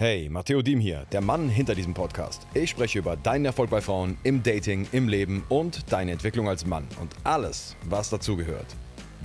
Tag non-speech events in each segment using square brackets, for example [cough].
Hey, Matteo Diem hier, der Mann hinter diesem Podcast. Ich spreche über deinen Erfolg bei Frauen, im Dating, im Leben und deine Entwicklung als Mann und alles, was dazugehört.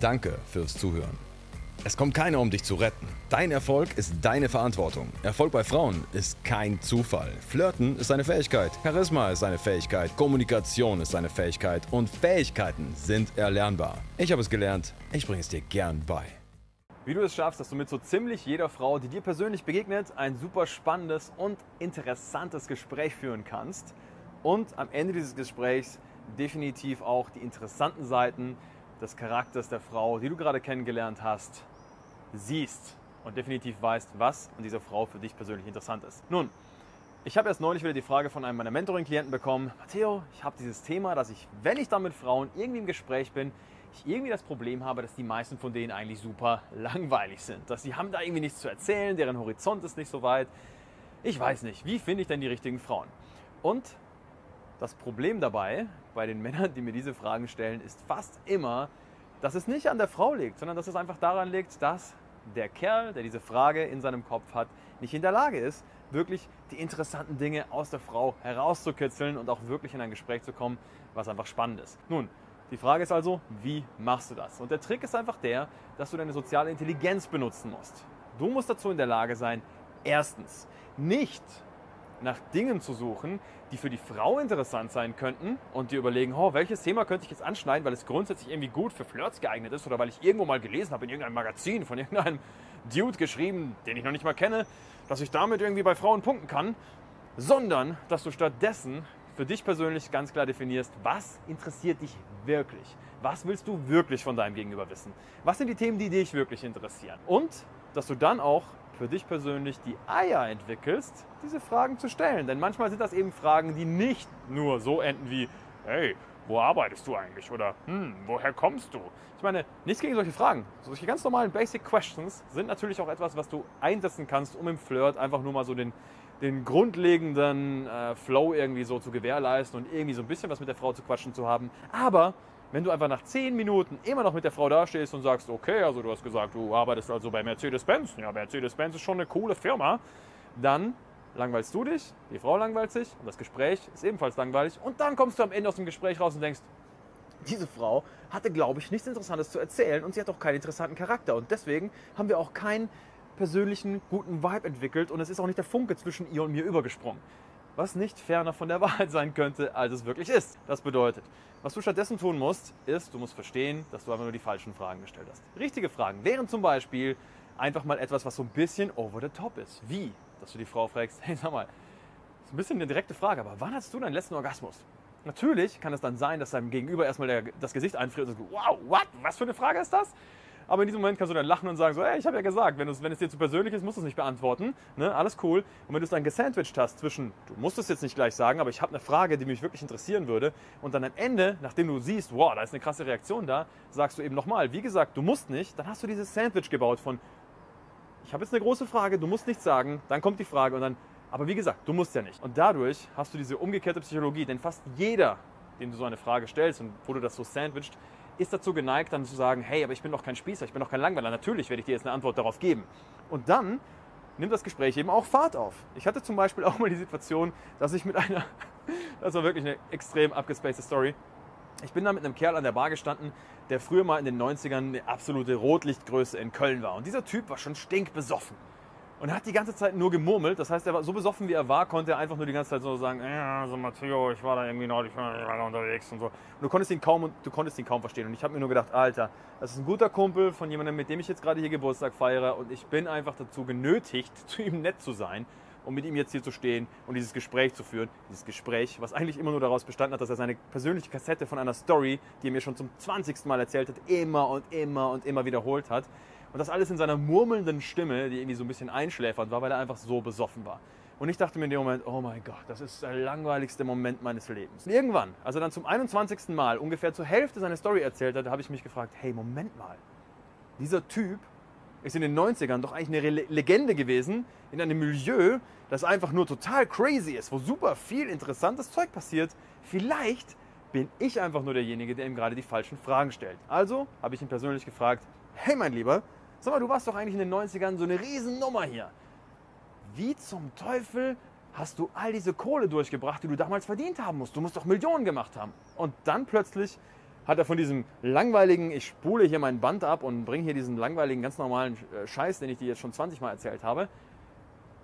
Danke fürs Zuhören. Es kommt keiner, um dich zu retten. Dein Erfolg ist deine Verantwortung. Erfolg bei Frauen ist kein Zufall. Flirten ist eine Fähigkeit. Charisma ist eine Fähigkeit. Kommunikation ist eine Fähigkeit. Und Fähigkeiten sind erlernbar. Ich habe es gelernt. Ich bringe es dir gern bei. Wie du es schaffst, dass du mit so ziemlich jeder Frau, die dir persönlich begegnet, ein super spannendes und interessantes Gespräch führen kannst und am Ende dieses Gesprächs definitiv auch die interessanten Seiten des Charakters der Frau, die du gerade kennengelernt hast, siehst und definitiv weißt, was an dieser Frau für dich persönlich interessant ist. Nun, ich habe erst neulich wieder die Frage von einem meiner Mentoring-Klienten bekommen, Matteo, ich habe dieses Thema, dass ich, wenn ich dann mit Frauen irgendwie im Gespräch bin, ich irgendwie das Problem habe, dass die meisten von denen eigentlich super langweilig sind. Dass sie haben da irgendwie nichts zu erzählen, deren Horizont ist nicht so weit. Ich weiß nicht, wie finde ich denn die richtigen Frauen? Und das Problem dabei, bei den [laughs] Männern, die mir diese Fragen stellen, ist fast immer, dass es nicht an der Frau liegt, sondern dass es einfach daran liegt, dass der Kerl, der diese Frage in seinem Kopf hat, nicht in der Lage ist, wirklich die interessanten Dinge aus der Frau herauszukitzeln und auch wirklich in ein Gespräch zu kommen, was einfach spannend ist. Nun, die Frage ist also, wie machst du das? Und der Trick ist einfach der, dass du deine soziale Intelligenz benutzen musst. Du musst dazu in der Lage sein, erstens nicht nach Dingen zu suchen, die für die Frau interessant sein könnten und dir überlegen, oh, welches Thema könnte ich jetzt anschneiden, weil es grundsätzlich irgendwie gut für Flirts geeignet ist oder weil ich irgendwo mal gelesen habe in irgendeinem Magazin von [laughs] irgendeinem Dude geschrieben, den ich noch nicht mal kenne, dass ich damit irgendwie bei Frauen punkten kann, sondern dass du stattdessen für dich persönlich ganz klar definierst, was interessiert dich wirklich? Was willst du wirklich von deinem Gegenüber wissen? Was sind die Themen, die dich wirklich interessieren? Und dass du dann auch für dich persönlich die Eier entwickelst, diese Fragen zu stellen. Denn manchmal sind das eben Fragen, die nicht nur so enden wie, hey, wo arbeitest du eigentlich? Oder, hm, woher kommst du? Ich meine, nichts gegen solche Fragen. Solche ganz normalen Basic Questions sind natürlich auch etwas, was du einsetzen kannst, um im Flirt einfach nur mal so den, den grundlegenden äh, Flow irgendwie so zu gewährleisten und irgendwie so ein bisschen was mit der Frau zu quatschen zu haben. Aber wenn du einfach nach zehn Minuten immer noch mit der Frau dastehst und sagst, okay, also du hast gesagt, du arbeitest also bei Mercedes-Benz, ja, Mercedes-Benz ist schon eine coole Firma, dann langweilst du dich, die Frau langweilt sich und das Gespräch ist ebenfalls langweilig. Und dann kommst du am Ende aus dem Gespräch raus und denkst, diese Frau hatte, glaube ich, nichts Interessantes zu erzählen und sie hat auch keinen interessanten Charakter. Und deswegen haben wir auch keinen persönlichen, guten Vibe entwickelt und es ist auch nicht der Funke zwischen ihr und mir übergesprungen. Was nicht ferner von der [laughs] Wahrheit sein könnte, als es wirklich ist. Das bedeutet, was du stattdessen tun musst, ist, du musst verstehen, dass du einfach nur die falschen Fragen gestellt hast. Richtige Fragen wären zum Beispiel einfach mal etwas, was so ein bisschen over the top ist. Wie? Dass du die Frau fragst, [laughs] hey, sag mal, ist ein bisschen eine direkte Frage, aber wann hast du deinen letzten Orgasmus? Natürlich kann es dann sein, dass deinem Gegenüber erstmal der, das Gesicht einfriert und sagt, wow, what? Was für eine Frage ist das? Aber in diesem Moment kannst du dann lachen und sagen so, ey, ich habe ja gesagt, wenn, wenn es dir zu persönlich ist, musst du es nicht beantworten. Ne? Alles cool. Und wenn du es dann gesandwiched hast zwischen, du musst es jetzt nicht gleich sagen, aber ich habe eine Frage, die mich wirklich interessieren würde. Und dann am Ende, nachdem du siehst, wow, da ist eine krasse Reaktion da, sagst du eben nochmal, wie gesagt, du musst nicht, dann hast du dieses Sandwich gebaut von, ich habe jetzt eine große Frage, du musst nichts sagen, dann kommt die Frage und dann, aber wie gesagt, du musst ja nicht. Und dadurch hast du diese umgekehrte Psychologie, denn fast jeder, dem du so eine Frage stellst und wo du das so sandwicht, ist dazu geneigt, dann zu sagen, hey, aber ich bin doch kein Spießer, ich bin doch kein Langweiler, natürlich werde ich dir jetzt eine Antwort darauf geben. Und dann nimmt das Gespräch eben auch Fahrt auf. Ich hatte zum Beispiel auch mal die Situation, dass ich mit einer, [laughs] das war wirklich eine extrem abgespacede Story, ich bin da mit einem Kerl an der Bar gestanden, der früher mal in den 90ern eine absolute Rotlichtgröße in Köln war. Und dieser Typ war schon stinkbesoffen. Und er hat die ganze Zeit nur gemurmelt. Das heißt, er war so besoffen, wie er war, konnte er einfach nur die ganze Zeit so sagen, ja, so Matteo, ich war da irgendwie neulich ich war unterwegs und so. Und du konntest ihn kaum, du konntest ihn kaum verstehen. Und ich habe mir nur gedacht, Alter, das ist ein guter Kumpel von jemandem, mit dem ich jetzt gerade hier Geburtstag feiere. Und ich bin einfach dazu genötigt, [laughs] zu ihm nett zu sein um mit ihm jetzt hier zu stehen und dieses Gespräch zu führen. Dieses Gespräch, was eigentlich immer nur daraus bestanden hat, dass er seine persönliche Kassette von einer Story, die er mir schon zum 20. Mal erzählt hat, immer und immer und immer wiederholt hat. Und das alles in seiner murmelnden Stimme, die irgendwie so ein bisschen einschläfernd war, weil er einfach so besoffen war. Und ich dachte mir in dem Moment, oh mein Gott, das ist der langweiligste Moment meines Lebens. Irgendwann, als er dann zum 21. Mal ungefähr zur Hälfte seine Story erzählt hat, habe ich mich gefragt, hey, Moment mal. Dieser Typ ist in den 90ern doch eigentlich eine Legende gewesen in einem Milieu, das einfach nur total crazy ist, wo super viel interessantes Zeug passiert. Vielleicht bin ich einfach nur derjenige, der ihm gerade die falschen Fragen stellt. Also habe ich ihn persönlich gefragt, hey mein Lieber, Sag mal, du warst doch eigentlich in den 90ern so eine Riesennummer hier. wie zum Teufel hast du all diese Kohle durchgebracht, die du damals verdient haben musst? Du musst doch Millionen gemacht haben. Und dann plötzlich hat er von diesem langweiligen, ich spule hier mein Band ab und bringe hier diesen langweiligen, ganz normalen äh, Scheiß, den ich dir jetzt schon 20 Mal erzählt habe,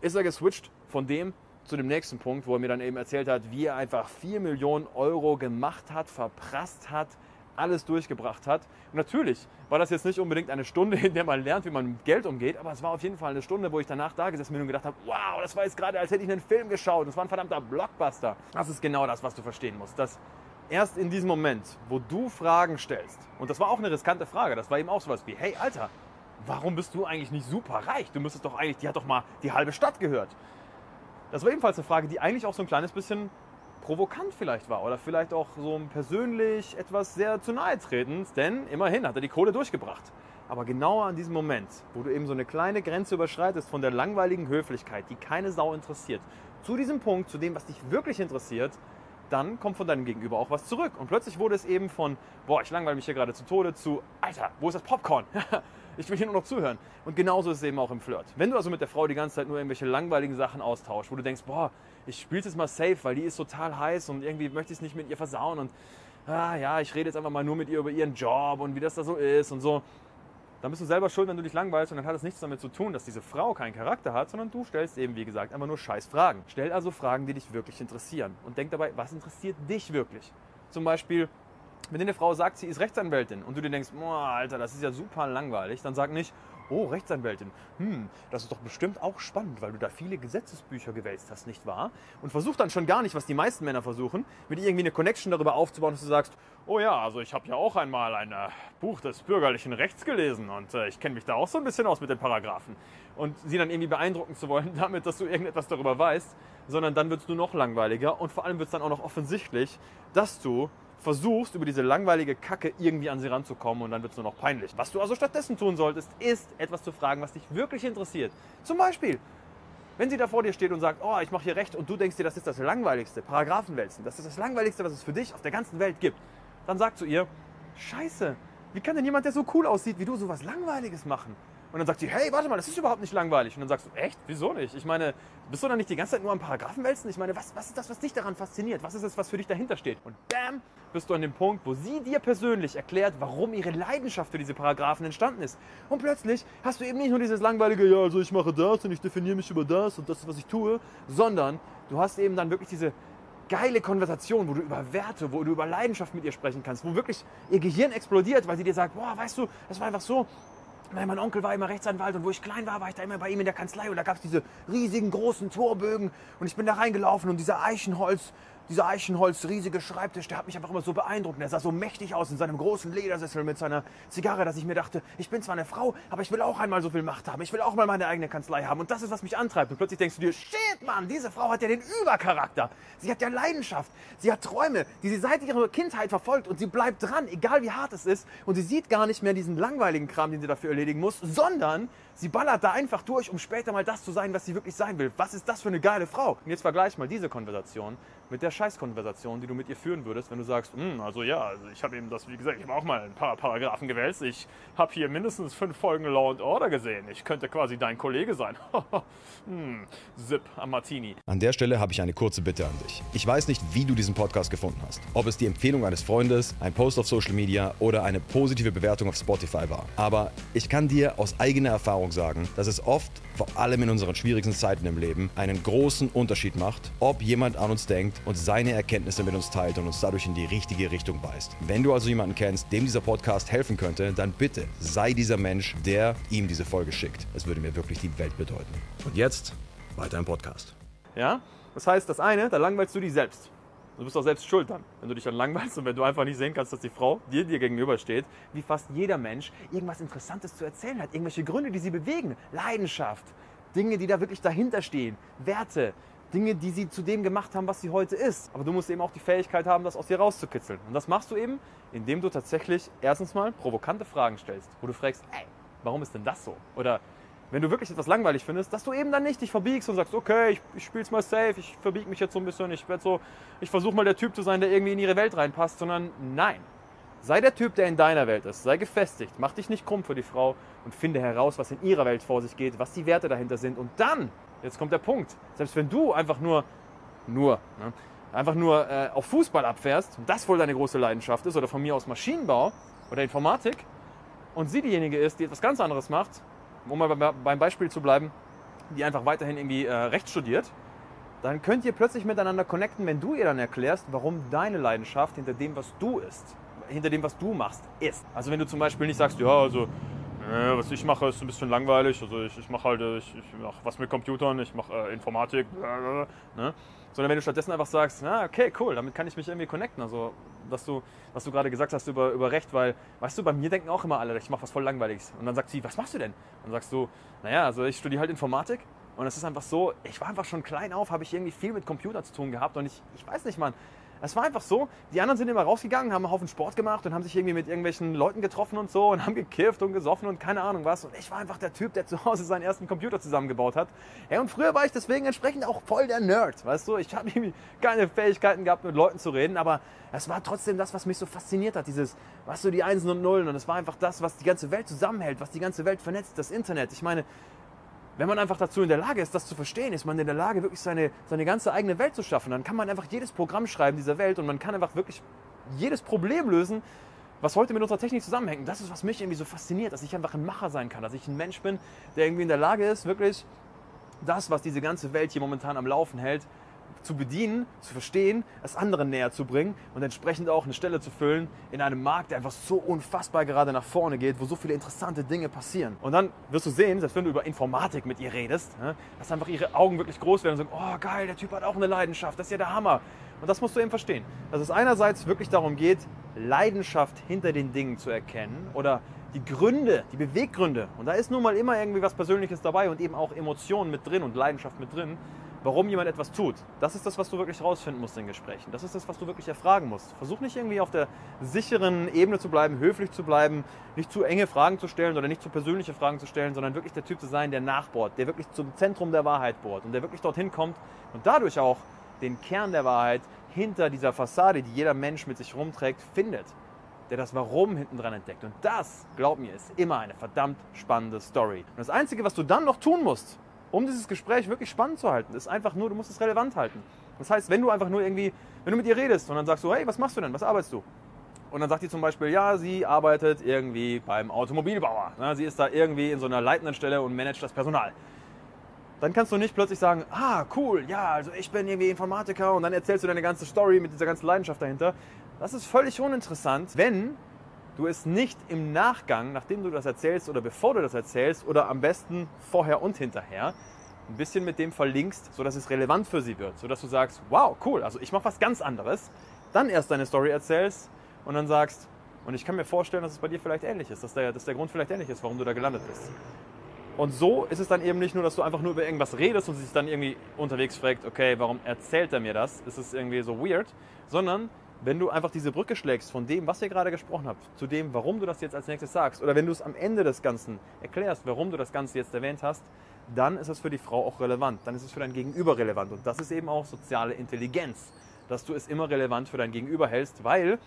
ist er geswitcht von dem zu dem nächsten Punkt, wo er mir dann eben erzählt hat, wie er einfach 4 Millionen Euro gemacht hat, verprasst hat, alles durchgebracht hat. Und natürlich war das jetzt nicht unbedingt eine Stunde, [laughs] in der man lernt, wie man mit Geld umgeht, aber es war auf jeden Fall eine Stunde, wo ich danach da gesessen bin und gedacht habe, wow, das war jetzt gerade, als hätte ich einen Film geschaut. Das war ein verdammter Blockbuster. Das ist genau das, was du verstehen musst. Dass erst in diesem Moment, wo du Fragen stellst, und das war auch eine riskante Frage, das war eben auch sowas wie, hey Alter, warum bist du eigentlich nicht super reich? Du müsstest doch eigentlich, die hat doch mal die halbe Stadt gehört. Das war ebenfalls eine Frage, die eigentlich auch so ein kleines bisschen provokant vielleicht war oder vielleicht auch so persönlich etwas sehr zu nahe tretend, denn immerhin hat er die Kohle durchgebracht. Aber genau an diesem Moment, wo du eben so eine kleine Grenze überschreitest von der langweiligen Höflichkeit, die keine Sau interessiert, zu diesem Punkt, zu dem, was dich wirklich interessiert, dann kommt von deinem Gegenüber auch was zurück. Und plötzlich wurde es eben von, boah, ich langweile mich hier gerade zu Tode, zu, Alter, wo ist das Popcorn? [laughs] ich will hier nur noch zuhören. Und genauso ist es eben auch im Flirt. Wenn du also mit der Frau die ganze Zeit nur irgendwelche langweiligen Sachen austauschst, wo du denkst, boah, ich spiele es mal safe, weil die ist total heiß und irgendwie möchte ich es nicht mit ihr versauen und ah, ja, ich rede jetzt einfach mal nur mit ihr über ihren Job und wie das da so ist und so. Dann bist du selber schuld, wenn du dich langweilst und dann hat es nichts damit zu tun, dass diese Frau keinen Charakter hat, sondern du stellst eben, wie gesagt, einfach nur scheiß Fragen. Stell also Fragen, die dich wirklich interessieren und denk dabei, was interessiert dich wirklich? Zum Beispiel, wenn dir eine Frau sagt, sie ist Rechtsanwältin und du dir denkst, Alter, das ist ja super langweilig, dann sag nicht, Oh, Rechtsanwältin. Hm, das ist doch bestimmt auch spannend, weil du da viele Gesetzesbücher gewälzt hast, nicht wahr? Und versuch dann schon gar nicht, was die meisten Männer versuchen, mit irgendwie eine Connection darüber aufzubauen, dass du sagst, oh ja, also ich habe ja auch einmal ein äh, Buch des bürgerlichen Rechts gelesen und äh, ich kenne mich da auch so ein bisschen aus mit den Paragraphen. Und sie dann irgendwie beeindrucken zu wollen [laughs] damit, dass du irgendetwas darüber weißt, sondern dann wird es nur noch langweiliger und vor allem wird es dann auch noch offensichtlich, dass du versuchst, über diese langweilige Kacke irgendwie an sie ranzukommen und dann wird es nur noch peinlich. Was du also stattdessen tun solltest, ist etwas zu fragen, was dich wirklich interessiert. Zum Beispiel, wenn sie da vor dir steht und sagt, oh, ich mache hier recht und du denkst dir, das ist das Langweiligste, Paragraphenwälzen, das ist das Langweiligste, was es für dich auf der ganzen Welt gibt, dann sag zu ihr, scheiße, wie kann denn jemand, der so cool aussieht wie du, sowas Langweiliges machen? Und dann sagt sie, hey, warte mal, das ist überhaupt nicht langweilig. Und dann sagst du, echt? Wieso nicht? Ich meine, bist du dann nicht die ganze Zeit nur am Paragraphen wälzen? Ich meine, was, was ist das, was dich daran fasziniert? Was ist es, was für dich dahinter steht? Und bam, bist du an dem Punkt, wo sie dir persönlich erklärt, warum ihre Leidenschaft für diese Paragraphen entstanden ist. Und plötzlich hast du eben nicht nur dieses langweilige, ja, also ich mache das und ich definiere mich über das und das ist, was ich tue, sondern du hast eben dann wirklich diese geile Konversation, wo du über Werte, wo du über Leidenschaft mit ihr sprechen kannst, wo wirklich ihr Gehirn explodiert, weil sie dir sagt, boah, weißt du, das war einfach so, mein Onkel war immer Rechtsanwalt und wo ich klein war, war ich da immer bei ihm in der Kanzlei und da gab es diese riesigen großen Torbögen und ich bin da reingelaufen und dieser Eichenholz, dieser Eichenholz riesige Schreibtisch, der hat mich einfach immer so beeindruckt. Er sah so mächtig aus in seinem großen Ledersessel mit seiner Zigarre, dass ich mir dachte, ich bin zwar eine Frau, aber ich will auch einmal so viel Macht haben. Ich will auch mal meine eigene Kanzlei haben. Und das ist, was mich antreibt. Und plötzlich denkst du dir, shit, Mann, diese Frau hat ja den Übercharakter. Sie hat ja Leidenschaft. Sie hat Träume, die sie seit ihrer Kindheit verfolgt. Und sie bleibt dran, egal wie hart es ist. Und sie sieht gar nicht mehr diesen langweiligen Kram, den sie dafür erledigen muss, sondern sie ballert da einfach durch, um später mal das zu sein, was sie wirklich sein will. Was ist das für eine geile Frau? Und jetzt vergleich mal diese Konversation mit der Scheißkonversation, die du mit ihr führen würdest, wenn du sagst, hm, also ja, also ich habe eben das, wie gesagt, ich habe auch mal ein paar Paragraphen gewälzt. Ich habe hier mindestens fünf Folgen Law and Order gesehen. Ich könnte quasi dein Kollege sein. [laughs] hm, Zip am Martini. An der Stelle habe ich eine kurze Bitte an dich. Ich weiß nicht, wie du diesen Podcast gefunden hast. Ob es die Empfehlung eines Freundes, ein Post auf Social Media oder eine positive Bewertung auf Spotify war. Aber ich kann dir aus eigener Erfahrung sagen, dass es oft, vor allem in unseren schwierigsten Zeiten im Leben, einen großen Unterschied macht, ob jemand an uns denkt und seine Erkenntnisse mit uns teilt und uns dadurch in die richtige Richtung weist. Wenn du also jemanden kennst, dem dieser Podcast helfen könnte, dann bitte sei dieser Mensch, der ihm diese Folge schickt. Es würde mir wirklich die Welt bedeuten. Und jetzt weiter im Podcast. Ja? Das heißt, das eine, da langweilst du dich selbst. Du bist auch selbst schuld dann, wenn du dich dann langweilst und wenn du einfach nicht sehen kannst, dass die Frau dir dir gegenübersteht, wie fast jeder Mensch irgendwas Interessantes zu erzählen hat, irgendwelche Gründe, die sie bewegen, Leidenschaft, Dinge, die da wirklich dahinter stehen, Werte, Dinge, die sie zu dem gemacht haben, was sie heute ist. Aber du musst eben auch die Fähigkeit haben, das aus dir rauszukitzeln. Und das machst du eben, indem du tatsächlich erstens mal provokante Fragen stellst, wo du fragst, ey, warum ist denn das so? Oder wenn du wirklich etwas langweilig findest, dass du eben dann nicht dich verbiegst und sagst, okay, ich, ich spiel's mal safe, ich verbieg mich jetzt so ein bisschen, ich werde so, ich versuche mal der Typ zu sein, der irgendwie in ihre Welt reinpasst, sondern nein. Sei der Typ, der in deiner Welt ist. Sei gefestigt. Mach dich nicht krumm für die Frau und finde heraus, was in ihrer Welt vor sich geht, was die Werte dahinter sind. Und dann, jetzt kommt der Punkt, selbst wenn du einfach nur, nur, ne, einfach nur äh, auf Fußball abfährst, das wohl deine große Leidenschaft ist, oder von mir aus Maschinenbau oder Informatik, und sie diejenige ist, die etwas ganz anderes macht, um mal beim Beispiel zu bleiben, die einfach weiterhin irgendwie äh, Recht studiert, dann könnt ihr plötzlich miteinander connecten, wenn du ihr dann erklärst, warum deine Leidenschaft hinter dem, was du ist, hinter dem, was du machst, ist. Also wenn du zum Beispiel nicht sagst, ja, also äh, was ich mache, ist ein bisschen langweilig, also ich, ich mache halt, ich, ich mache was mit Computern, ich mache äh, Informatik, äh, ne? sondern wenn du stattdessen einfach sagst, na, okay, cool, damit kann ich mich irgendwie connecten. Also, was du, was du gerade gesagt hast über, über Recht, weil, weißt du, bei mir denken auch immer alle, ich mache was voll Langweiliges. Und dann sagt sie, was machst du denn? Und dann sagst du, naja, also ich studiere halt Informatik und es ist einfach so, ich war einfach schon klein auf, habe ich irgendwie viel mit Computer zu tun gehabt und ich, ich weiß nicht, Mann. Es war einfach so, die anderen sind immer rausgegangen, haben einen Haufen Sport gemacht und haben sich irgendwie mit irgendwelchen Leuten getroffen und so und haben gekifft und gesoffen und keine Ahnung was. Und ich war einfach der Typ, der zu Hause seinen ersten Computer zusammengebaut hat. Ja, und früher war ich deswegen entsprechend auch voll der Nerd, weißt du? Ich habe irgendwie keine Fähigkeiten gehabt, mit Leuten zu reden, aber es war trotzdem das, was mich so fasziniert hat, dieses, was so die Einsen und Nullen. Und es war einfach das, was die ganze Welt zusammenhält, was die ganze Welt vernetzt, das Internet. Ich meine, wenn man einfach dazu in der Lage ist, das zu verstehen, ist man in der Lage, wirklich seine, seine ganze eigene Welt zu schaffen. Dann kann man einfach jedes Programm schreiben dieser Welt und man kann einfach wirklich jedes Problem lösen, was heute mit unserer Technik zusammenhängt. Das ist, was mich irgendwie so fasziniert, dass ich einfach ein Macher sein kann, dass ich ein Mensch bin, der irgendwie in der Lage ist, wirklich das, was diese ganze Welt hier momentan am Laufen hält, zu bedienen, zu verstehen, es anderen näher zu bringen und entsprechend auch eine Stelle zu füllen in einem Markt, der einfach so unfassbar gerade nach vorne geht, wo so viele interessante Dinge passieren. Und dann wirst du sehen, selbst wenn du über Informatik mit ihr redest, ne, dass einfach ihre Augen wirklich groß werden und sagen, oh geil, der Typ hat auch eine Leidenschaft, das ist ja der Hammer. Und das musst du eben verstehen, dass es einerseits wirklich darum geht, Leidenschaft hinter den Dingen zu erkennen oder die Gründe, die Beweggründe. Und da ist nun mal immer irgendwie was Persönliches dabei und eben auch Emotionen mit drin und Leidenschaft mit drin warum jemand etwas tut. Das ist das, was du wirklich rausfinden musst in Gesprächen. Das ist das, was du wirklich erfragen musst. Versuch nicht irgendwie auf der sicheren Ebene zu bleiben, höflich zu bleiben, nicht zu enge Fragen zu stellen oder nicht zu persönliche Fragen zu stellen, sondern wirklich der Typ zu sein, der nachbohrt, der wirklich zum Zentrum der Wahrheit bohrt und der wirklich dorthin kommt und dadurch auch den Kern der Wahrheit hinter dieser Fassade, die jeder Mensch mit sich rumträgt, findet. Der das Warum hinten dran entdeckt. Und das, glaub mir, ist immer eine verdammt spannende Story. Und das Einzige, was du dann noch tun musst, um dieses Gespräch wirklich spannend zu halten, ist einfach nur, du musst es relevant halten. Das heißt, wenn du einfach nur irgendwie, wenn du mit ihr redest und dann sagst du, hey, was machst du denn, was arbeitest du? Und dann sagt die zum Beispiel, ja, sie arbeitet irgendwie beim Automobilbauer. sie ist da irgendwie in so einer leitenden Stelle und managt das Personal. Dann kannst du nicht plötzlich sagen, ah, cool, ja, also ich bin irgendwie Informatiker und dann erzählst du deine ganze Story mit dieser ganzen Leidenschaft dahinter. Das ist völlig uninteressant, wenn du es nicht im Nachgang, nachdem du das erzählst oder bevor du das erzählst oder am besten vorher und hinterher, ein bisschen mit dem verlinkst, sodass es relevant für sie wird, sodass du sagst, wow, cool, also ich mache was ganz anderes, dann erst deine Story erzählst und dann sagst, und ich kann mir vorstellen, dass es bei dir vielleicht ähnlich ist, dass der, dass der Grund vielleicht ähnlich ist, warum du da gelandet bist. Und so ist es dann eben nicht nur, dass du einfach nur über irgendwas redest und sich dann irgendwie unterwegs fragt, okay, warum erzählt er mir das? Ist es irgendwie so weird? Sondern wenn du einfach diese Brücke schlägst von dem, was ihr gerade gesprochen habt, zu dem, warum du das jetzt als nächstes sagst, oder wenn du es am Ende des Ganzen erklärst, warum du das Ganze jetzt erwähnt hast, dann ist es für die Frau auch relevant, dann ist es für dein Gegenüber relevant. Und das ist eben auch soziale Intelligenz, dass du es immer relevant für dein Gegenüber hältst, weil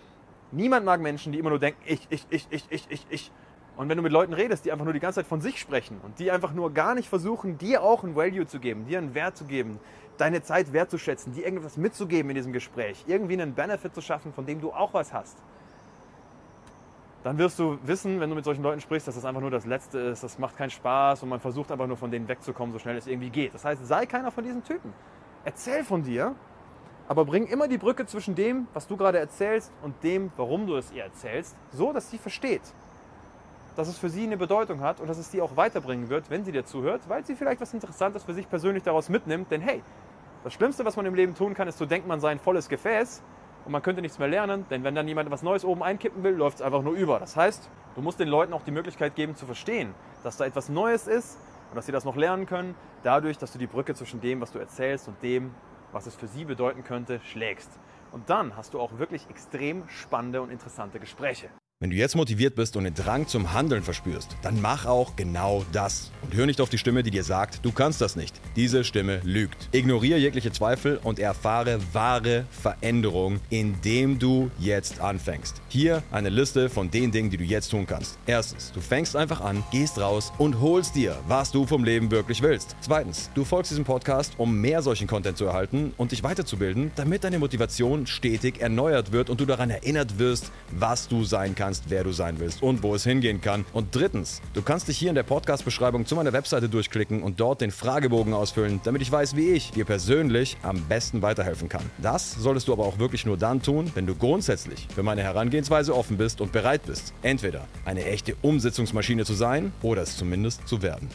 niemand mag Menschen, die immer nur denken, ich, ich, ich, ich, ich, ich, ich. Und wenn du mit Leuten redest, die einfach nur die ganze Zeit von sich sprechen und die einfach nur gar nicht versuchen, dir auch ein Value zu geben, dir einen Wert zu geben, deine Zeit wertzuschätzen, dir irgendwas mitzugeben in diesem Gespräch, irgendwie einen Benefit zu schaffen, von dem du auch was hast, dann wirst du wissen, wenn du mit solchen Leuten sprichst, dass das einfach nur das Letzte ist, das macht keinen Spaß und man versucht einfach nur von denen wegzukommen, so schnell es irgendwie geht. Das heißt, sei keiner von diesen Typen. Erzähl von dir, aber bring immer die Brücke zwischen dem, was du gerade erzählst und dem, warum du es ihr erzählst, so dass sie versteht, dass es für sie eine Bedeutung hat und dass es sie auch weiterbringen wird, wenn sie dir zuhört, weil sie vielleicht was Interessantes für sich persönlich daraus mitnimmt. Denn hey, das Schlimmste, was man im Leben tun kann, ist zu denken, man sei ein volles Gefäß und man könnte nichts mehr lernen, denn wenn dann jemand was Neues oben einkippen will, läuft es einfach nur über. Das heißt, du musst den Leuten auch die Möglichkeit geben zu verstehen, dass da etwas Neues ist und dass sie das noch lernen können, dadurch, dass du die Brücke zwischen dem, was du erzählst und dem, was es für sie bedeuten könnte, schlägst. Und dann hast du auch wirklich extrem spannende und interessante Gespräche. Wenn du jetzt motiviert bist und den Drang zum Handeln verspürst, dann mach auch genau das. Und hör nicht auf die Stimme, die dir sagt, du kannst das nicht. Diese Stimme lügt. Ignoriere jegliche Zweifel und erfahre wahre Veränderung, indem du jetzt anfängst. Hier eine Liste von den Dingen, die du jetzt tun kannst. Erstens, du fängst einfach an, gehst raus und holst dir, was du vom Leben wirklich willst. Zweitens, du folgst diesem Podcast, um mehr solchen Content zu erhalten und dich weiterzubilden, damit deine Motivation stetig erneuert wird und du daran erinnert wirst, was du sein kannst kannst, wer du sein willst und wo es hingehen kann. Und drittens, du kannst dich hier in der Podcast-Beschreibung zu meiner Webseite durchklicken und dort den Fragebogen ausfüllen, damit ich weiß, wie ich dir persönlich am besten weiterhelfen kann. Das solltest du aber auch wirklich nur dann tun, wenn du grundsätzlich für meine Herangehensweise offen bist und bereit bist, entweder eine echte Umsetzungsmaschine zu sein oder es zumindest zu werden.